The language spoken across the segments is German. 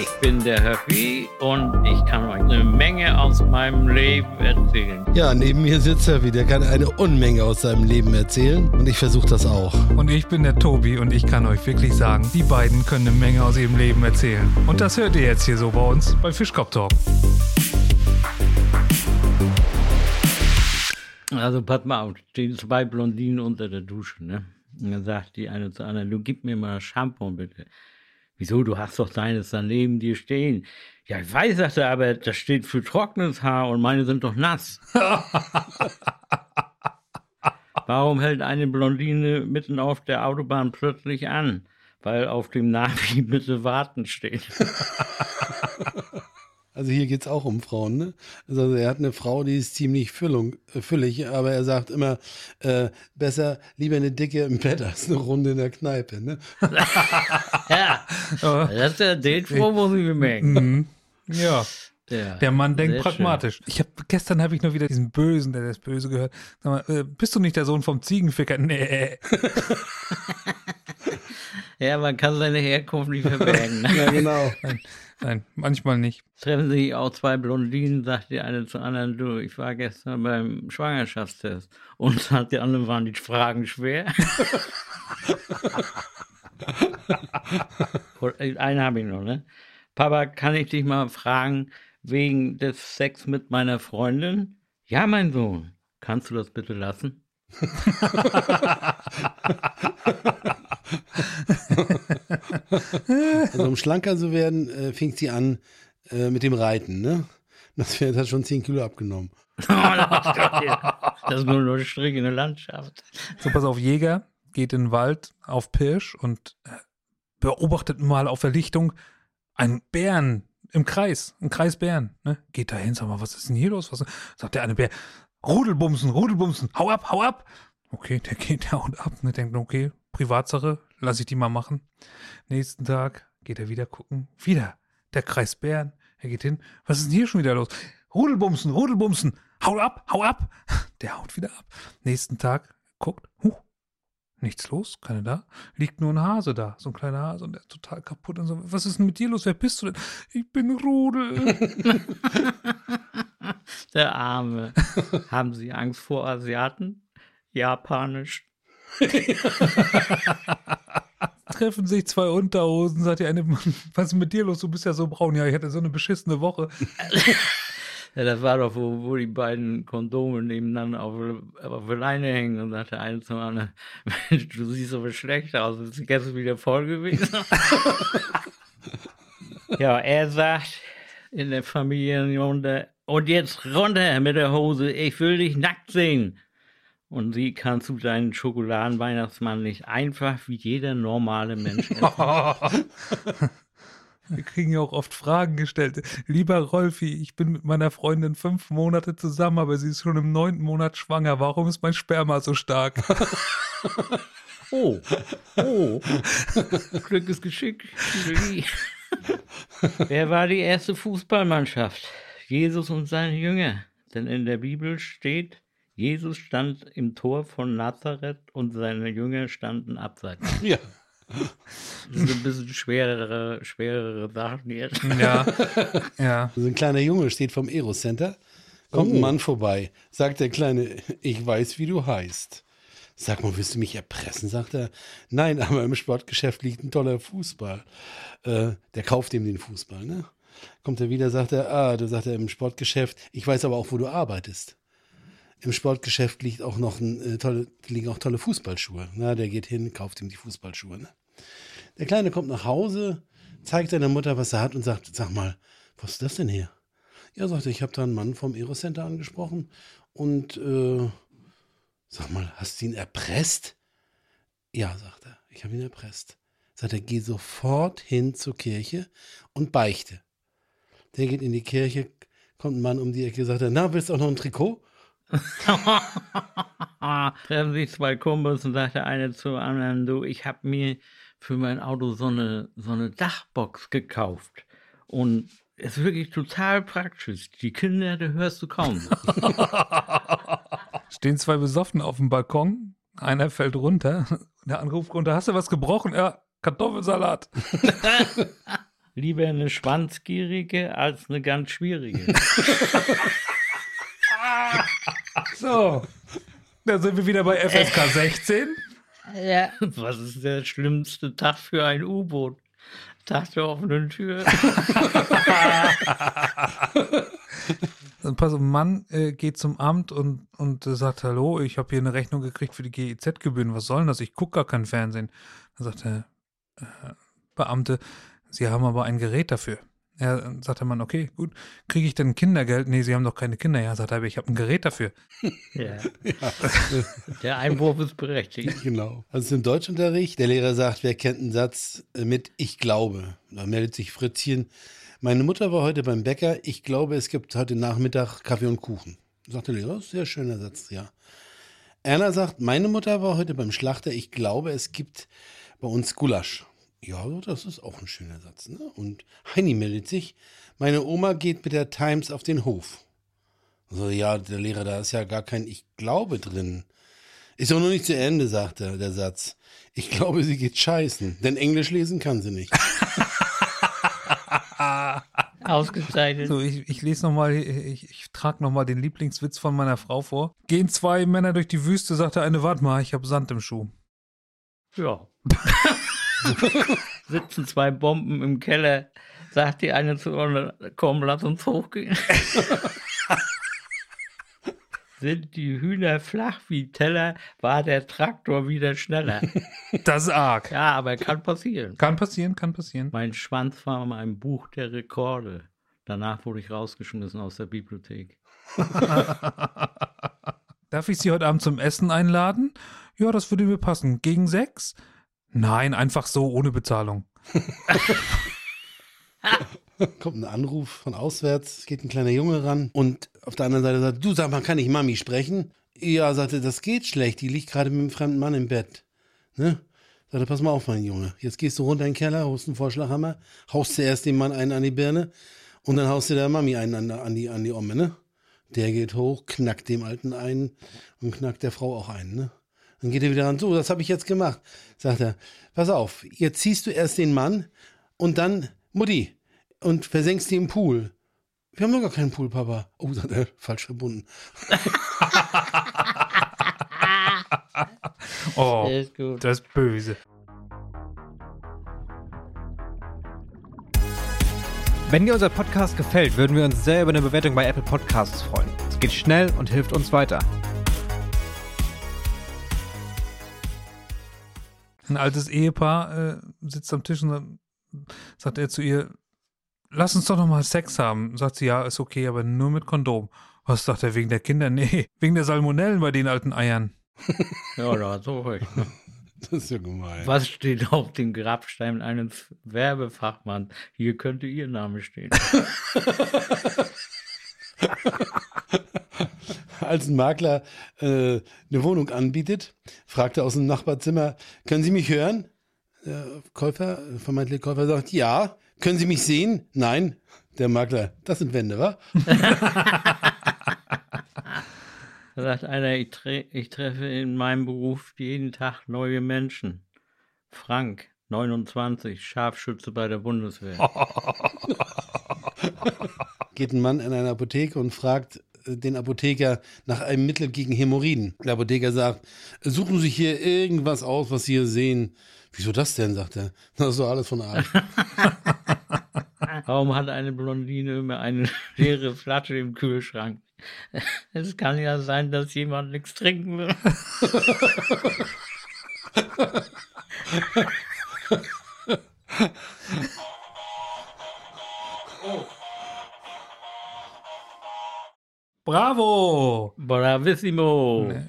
Ich bin der Höffi und ich kann euch eine Menge aus meinem Leben erzählen. Ja, neben mir sitzt Höffi, der kann eine Unmenge aus seinem Leben erzählen und ich versuche das auch. Und ich bin der Tobi und ich kann euch wirklich sagen, die beiden können eine Menge aus ihrem Leben erzählen. Und das hört ihr jetzt hier so bei uns bei Fischkopf Talk. Also pass mal auf, stehen zwei Blondinen unter der Dusche, ne? Und dann sagt die eine zur anderen, du gib mir mal Shampoo bitte. Wieso, du hast doch deines daneben dir stehen. Ja, ich weiß, sagt er, aber das steht für trockenes Haar und meine sind doch nass. Warum hält eine Blondine mitten auf der Autobahn plötzlich an? Weil auf dem Navi bitte warten steht. Also hier geht es auch um Frauen, ne? Also er hat eine Frau, die ist ziemlich füllung, äh, füllig, aber er sagt immer, äh, besser lieber eine Dicke im Bett als eine Runde in der Kneipe, ne? ja, das ist der Date-Spruch, muss ich bemerken. Mhm. Ja. Ja, Der Mann denkt pragmatisch. Ich hab, gestern habe ich nur wieder diesen Bösen, der das Böse gehört. Sag mal, äh, bist du nicht der Sohn vom Ziegenficker? Nee. Ja, man kann seine Herkunft nicht verbergen. Ne? Ja, genau. Nein, nein, manchmal nicht. Treffen sich auch zwei Blondinen, sagt die eine zur anderen, du, ich war gestern beim Schwangerschaftstest. Und sagt die andere, waren die Fragen schwer? Einen habe ich noch, ne? Papa, kann ich dich mal fragen, wegen des Sex mit meiner Freundin? Ja, mein Sohn. Kannst du das bitte lassen? Also um schlanker zu werden, äh, fing sie an äh, mit dem Reiten, ne? Das Pferd hat schon 10 Kilo abgenommen. das ist nur in der Landschaft. So, pass auf, Jäger geht in den Wald auf Pirsch und äh, beobachtet mal auf der Lichtung einen Bären im Kreis, einen Kreis Bären. Ne? Geht da hin, sag mal, was ist denn hier los? Was, sagt der eine Bär, Rudelbumsen, Rudelbumsen, hau ab, hau ab. Okay, der geht, der haut ab. Ne, denkt, okay, Privatsache, lass ich die mal machen. Nächsten Tag geht er wieder gucken. Wieder der Kreis Bären. Er geht hin. Was ist denn hier schon wieder los? Rudelbumsen, Rudelbumsen. Hau ab, hau ab. Der haut wieder ab. Nächsten Tag guckt. Huh, nichts los, keiner da. Liegt nur ein Hase da. So ein kleiner Hase und der ist total kaputt. Und so, was ist denn mit dir los? Wer bist du denn? Ich bin Rudel. Der Arme. Haben Sie Angst vor Asiaten? Japanisch. Treffen sich zwei Unterhosen, sagt die eine, was ist mit dir los? Du bist ja so braun. Ja, ich hatte so eine beschissene Woche. Ja, das war doch, wo, wo die beiden Kondome nebeneinander auf, auf der Leine hängen und sagt der eine zum anderen, Mensch, du siehst aber schlecht aus, ist die gestern wieder voll gewesen? ja, er sagt in der Familienrunde, und jetzt runter mit der Hose, ich will dich nackt sehen. Und sie kann zu deinem Schokoladenweihnachtsmann nicht einfach wie jeder normale Mensch essen. Wir kriegen ja auch oft Fragen gestellt. Lieber Rolfi, ich bin mit meiner Freundin fünf Monate zusammen, aber sie ist schon im neunten Monat schwanger. Warum ist mein Sperma so stark? Oh, oh. Glück ist Geschick. Wer war die erste Fußballmannschaft? Jesus und seine Jünger. Denn in der Bibel steht, Jesus stand im Tor von Nazareth und seine Jünger standen abseits. Ja. Das sind ein bisschen schwerere, schwerere Sachen jetzt. ja, ja. So ein kleiner Junge steht vom Aero-Center, kommt ein Mann vorbei, sagt der Kleine, ich weiß, wie du heißt. Sag mal, willst du mich erpressen? Sagt er. Nein, aber im Sportgeschäft liegt ein toller Fußball. Äh, der kauft ihm den Fußball, ne? Kommt er wieder, sagt er, ah, du sagt er im Sportgeschäft, ich weiß aber auch, wo du arbeitest. Im Sportgeschäft liegt auch noch ein, äh, tolle, liegen auch tolle Fußballschuhe. Na, der geht hin, kauft ihm die Fußballschuhe. Ne? Der Kleine kommt nach Hause, zeigt seiner Mutter, was er hat und sagt, sag mal, was ist das denn hier? Ja, sagt er, ich habe da einen Mann vom Aerocenter angesprochen und äh, sag mal, hast du ihn erpresst? Ja, sagt er, ich habe ihn erpresst. Sagt er, geh sofort hin zur Kirche und beichte. Der geht in die Kirche, kommt ein Mann um die Ecke, sagt er, na, willst du auch noch ein Trikot? Treffen sich zwei Kumpels und sagt der eine zum anderen, du, ich habe mir für mein Auto so eine, so eine Dachbox gekauft. Und es ist wirklich total praktisch. Die Kinder, die hörst du kaum. Stehen zwei besoffen auf dem Balkon. Einer fällt runter. Der andere ruft runter. Hast du was gebrochen? Ja, Kartoffelsalat. Lieber eine schwanzgierige als eine ganz schwierige. So. Da sind wir wieder bei FSK 16. Ja. Was ist der schlimmste Tag für ein U-Boot? Tag der offenen Tür. Pass auf, ein Mann äh, geht zum Amt und, und äh, sagt, hallo, ich habe hier eine Rechnung gekriegt für die GEZ-Gebühren. Was soll denn das? Ich gucke gar kein Fernsehen. Dann sagt der äh, Beamte, Sie haben aber ein Gerät dafür. Ja, dann sagt der Mann, okay, gut. Kriege ich denn Kindergeld? Nee, Sie haben doch keine Kinder. Ja, sagt er, aber ich habe ein Gerät dafür. Ja. Der Einwurf ist berechtigt. Genau. Also im Deutschunterricht, der Lehrer sagt, wer kennt einen Satz mit Ich glaube? Da meldet sich Fritzchen. Meine Mutter war heute beim Bäcker. Ich glaube, es gibt heute Nachmittag Kaffee und Kuchen. Sagt der Lehrer, sehr schöner Satz, ja. Erna sagt, meine Mutter war heute beim Schlachter. Ich glaube, es gibt bei uns Gulasch. Ja, das ist auch ein schöner Satz. Ne? Und Heini meldet sich. Meine Oma geht mit der Times auf den Hof. Also ja, der Lehrer, da ist ja gar kein Ich glaube drin. Ist auch noch nicht zu Ende, sagt er, der Satz. Ich glaube, sie geht scheißen, denn Englisch lesen kann sie nicht. Ausgezeichnet. So, ich, ich lese nochmal, ich, ich trage nochmal den Lieblingswitz von meiner Frau vor. Gehen zwei Männer durch die Wüste, sagt der eine, warte mal, ich habe Sand im Schuh. Ja. Sitzen zwei Bomben im Keller. Sagt die eine zu anderen, komm, lass uns hochgehen. Sind die Hühner flach wie Teller, war der Traktor wieder schneller. Das ist arg. Ja, aber kann passieren. Kann passieren, kann passieren. Mein Schwanz war mal ein Buch der Rekorde. Danach wurde ich rausgeschmissen aus der Bibliothek. Darf ich Sie heute Abend zum Essen einladen? Ja, das würde mir passen. Gegen sechs? Nein, einfach so, ohne Bezahlung. Kommt ein Anruf von auswärts, geht ein kleiner Junge ran und auf der anderen Seite sagt, du sag mal, kann ich Mami sprechen? Ja, sagte, das geht schlecht, die liegt gerade mit einem fremden Mann im Bett. Ne? Sagte, pass mal auf, mein Junge, jetzt gehst du runter in den Keller, holst einen Vorschlaghammer, haust zuerst dem Mann einen an die Birne und dann haust du der Mami einen an, an, die, an die Omme, ne? Der geht hoch, knackt dem Alten einen und knackt der Frau auch einen, ne? Dann geht er wieder ran, so, das habe ich jetzt gemacht. Sagt er, pass auf, jetzt ziehst du erst den Mann und dann Mutti und versenkst die im Pool. Wir haben doch gar keinen Pool, Papa. Oh, sagt er, falsch verbunden. Oh, Der ist gut. das ist böse. Wenn dir unser Podcast gefällt, würden wir uns sehr über eine Bewertung bei Apple Podcasts freuen. Es geht schnell und hilft uns weiter. Ein altes Ehepaar äh, sitzt am Tisch und dann sagt er zu ihr, lass uns doch noch mal Sex haben. Sagt sie, ja, ist okay, aber nur mit Kondom. Was sagt er, wegen der Kinder? Nee, wegen der Salmonellen bei den alten Eiern. Ja, da hat so recht. ne? Das ist ja gemein. Was steht auf dem Grabstein eines Werbefachmanns? Hier könnte Ihr Name stehen. Als ein Makler äh, eine Wohnung anbietet, fragt er aus dem Nachbarzimmer, können Sie mich hören? Der Käufer, vermeintliche Käufer sagt, ja. Können Sie mich sehen? Nein. Der Makler, das sind Wände, wa? Da sagt einer, ich, tre ich treffe in meinem Beruf jeden Tag neue Menschen. Frank, 29, Scharfschütze bei der Bundeswehr. Geht ein Mann in eine Apotheke und fragt den Apotheker nach einem Mittel gegen Hämorrhoiden. Der Apotheker sagt, suchen Sie hier irgendwas aus, was Sie hier sehen. Wieso das denn, sagt er. Das ist doch alles von Arsch. Warum hat eine Blondine immer eine leere Flasche im Kühlschrank? Es kann ja sein, dass jemand nichts trinken will. Bravo! Bravissimo. Nee.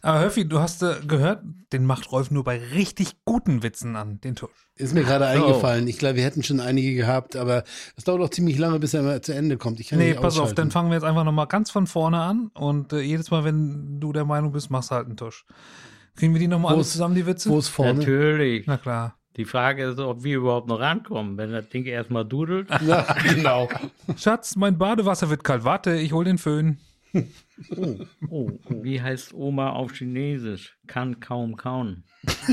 Aber Höffi, du hast äh, gehört, den macht Rolf nur bei richtig guten Witzen an, den Tusch. Ist mir gerade so. eingefallen. Ich glaube, wir hätten schon einige gehabt, aber es dauert auch ziemlich lange, bis er mal zu Ende kommt. Ich kann Nee, pass auf, dann fangen wir jetzt einfach nochmal ganz von vorne an und äh, jedes Mal, wenn du der Meinung bist, machst du halt einen Tusch. Kriegen wir die nochmal alle zusammen, die Witze? Wo ist vorne? Natürlich. Na klar. Die Frage ist, ob wir überhaupt noch rankommen, wenn das Ding erstmal dudelt. Ja, genau. Schatz, mein Badewasser wird kalt. Warte, ich hol den Föhn. Oh, wie heißt Oma auf Chinesisch? Kann kaum kauen.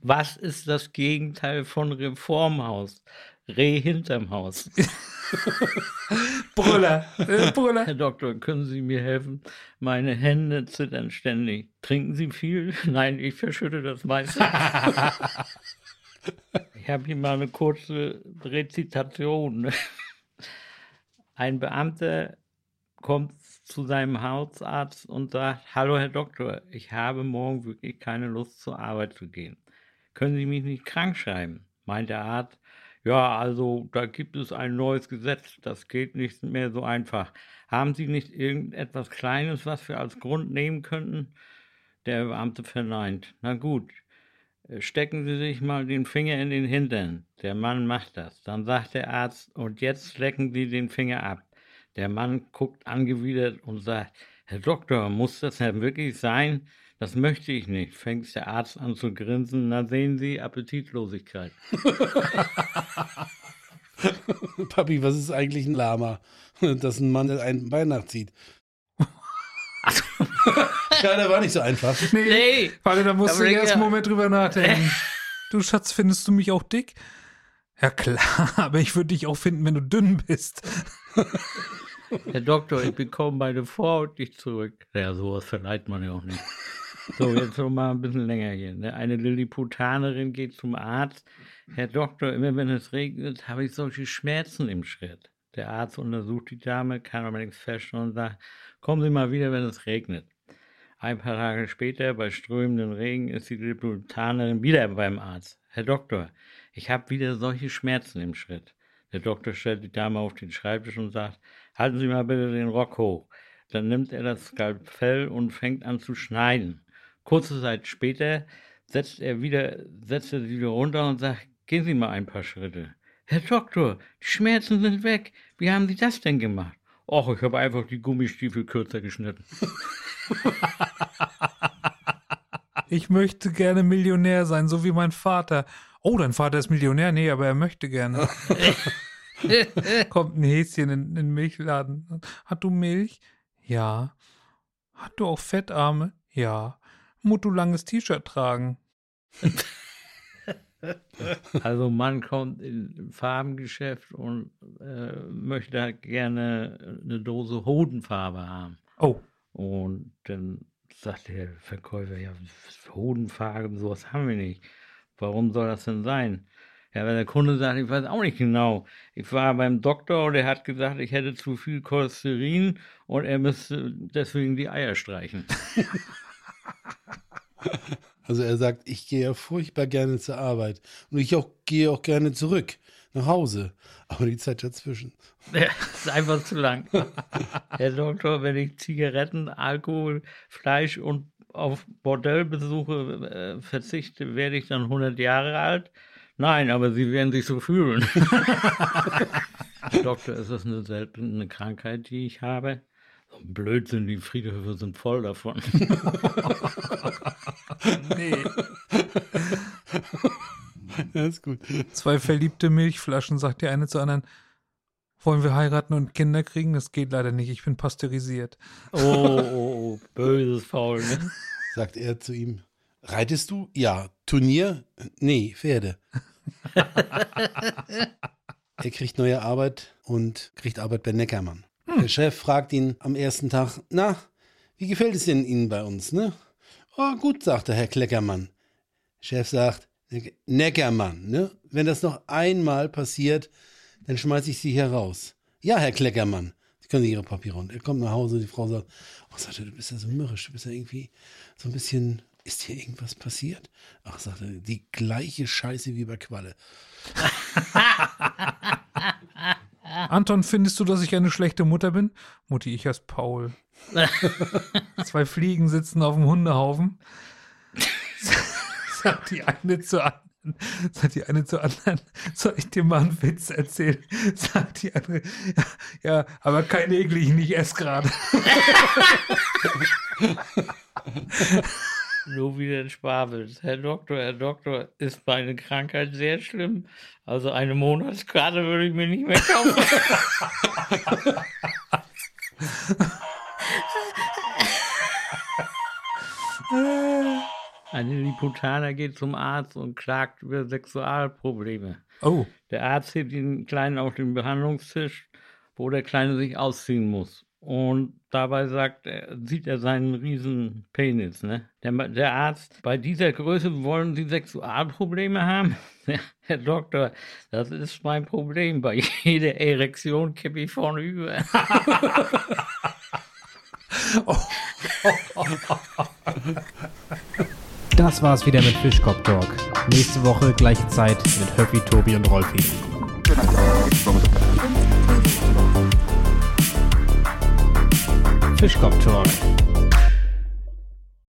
Was ist das Gegenteil von Reformhaus? Reh hinterm Haus. Brüller, äh, Brüller. Herr Doktor, können Sie mir helfen? Meine Hände zittern ständig. Trinken Sie viel? Nein, ich verschütte das meiste. ich habe hier mal eine kurze Rezitation. Ein Beamter kommt zu seinem Hausarzt und sagt, hallo Herr Doktor, ich habe morgen wirklich keine Lust zur Arbeit zu gehen. Können Sie mich nicht krank schreiben? Meint der Arzt, ja, also da gibt es ein neues Gesetz, das geht nicht mehr so einfach. Haben Sie nicht irgendetwas Kleines, was wir als Grund nehmen könnten? Der Beamte verneint. Na gut, äh, stecken Sie sich mal den Finger in den Hintern. Der Mann macht das. Dann sagt der Arzt, und jetzt lecken Sie den Finger ab. Der Mann guckt angewidert und sagt, Herr Doktor, muss das denn wirklich sein? Das möchte ich nicht. Fängt der Arzt an zu grinsen. Na sehen Sie, Appetitlosigkeit. Papi, was ist eigentlich ein Lama? Dass ein Mann ein Bein nachzieht. ja, der war nicht so einfach. Nee, Nee. Warte, da musst du erst einen Moment drüber nachdenken. Du Schatz, findest du mich auch dick? Ja klar, aber ich würde dich auch finden, wenn du dünn bist. Herr Doktor, ich bekomme meine Vorhaut nicht zurück. Ja, sowas verleiht man ja auch nicht. So, jetzt noch mal ein bisschen länger hier. Ne? Eine Lilliputanerin geht zum Arzt. Herr Doktor, immer wenn es regnet, habe ich solche Schmerzen im Schritt. Der Arzt untersucht die Dame, kann aber nichts feststellen und sagt, kommen Sie mal wieder, wenn es regnet. Ein paar Tage später, bei strömendem Regen, ist die Lilliputanerin wieder beim Arzt. Herr Doktor, ich habe wieder solche Schmerzen im Schritt. Der Doktor stellt die Dame auf den Schreibtisch und sagt, halten Sie mal bitte den Rock hoch. Dann nimmt er das Skalpell und fängt an zu schneiden. Kurze Zeit später setzt er wieder, setzt er sie wieder runter und sagt, gehen Sie mal ein paar Schritte. Herr Doktor, die Schmerzen sind weg. Wie haben Sie das denn gemacht? Och, ich habe einfach die Gummistiefel kürzer geschnitten. Ich möchte gerne Millionär sein, so wie mein Vater. Oh, dein Vater ist Millionär? Nee, aber er möchte gerne. Kommt ein Häschen in, in den Milchladen. Hat du Milch? Ja. Hat du auch Fettarme? Ja. Muss du langes T-Shirt tragen? Also man kommt in ein Farbengeschäft und äh, möchte halt gerne eine Dose Hodenfarbe haben. Oh, Und dann sagt der Verkäufer, ja, Hodenfarben, sowas haben wir nicht. Warum soll das denn sein? Ja, weil der Kunde sagt, ich weiß auch nicht genau. Ich war beim Doktor und er hat gesagt, ich hätte zu viel Cholesterin und er müsste deswegen die Eier streichen. Also er sagt, ich gehe ja furchtbar gerne zur Arbeit. Und ich auch, gehe auch gerne zurück nach Hause. Aber die Zeit dazwischen. Ja, ist einfach zu lang. Herr Doktor, wenn ich Zigaretten, Alkohol, Fleisch und auf Bordellbesuche äh, verzichte, werde ich dann 100 Jahre alt? Nein, aber Sie werden sich so fühlen. Herr Doktor, ist das eine seltene Krankheit, die ich habe? Blödsinn, die Friedhöfe sind voll davon. nee. Ja, ist gut. Zwei verliebte Milchflaschen, sagt die eine zur anderen. Wollen wir heiraten und Kinder kriegen? Das geht leider nicht. Ich bin pasteurisiert. Oh, oh, oh böses Faul, ne? Sagt er zu ihm. Reitest du? Ja. Turnier? Nee, Pferde. er kriegt neue Arbeit und kriegt Arbeit bei Neckermann. Der Chef fragt ihn am ersten Tag, na, wie gefällt es denn Ihnen bei uns, ne? Oh, gut, sagt der Herr Kleckermann. Chef sagt, "Neck- Neckermann, ne? Wenn das noch einmal passiert, dann schmeiß ich Sie hier raus. Ja, Herr Kleckermann. Sie können Ihre Papiere und er kommt nach Hause und die Frau sagt, oh, sagt er, du bist ja so mürrisch, du bist ja irgendwie so ein bisschen, ist hier irgendwas passiert? Ach, sagt er, die gleiche Scheiße wie bei Qualle. Anton, findest du, dass ich eine schlechte Mutter bin? Mutti, ich heiße Paul. Zwei Fliegen sitzen auf dem Hundehaufen. Sagt die eine zur anderen. Sagt die eine zur anderen, soll ich dir mal einen Witz erzählen? Sagt die andere, ja, ja aber kein eklig, ich esse gerade. Nur wieder ein Schwabels. Herr Doktor, Herr Doktor, ist meine Krankheit sehr schlimm. Also eine Monatskarte würde ich mir nicht mehr kaufen. Ein Lilliputaner geht zum Arzt und klagt über Sexualprobleme. Oh, Der Arzt hebt den Kleinen auf den Behandlungstisch, wo der Kleine sich ausziehen muss. Und dabei sagt sieht er seinen riesen Penis. Ne? Der, der Arzt, bei dieser Größe wollen Sie Sexualprobleme haben? Herr Doktor, das ist mein Problem. Bei jeder Erektion kippe ich vorne über. Das war's wieder mit Fischkopf Talk. Nächste Woche gleiche Zeit mit Höffi, Tobi und Rolfi. Fischkopf Talk,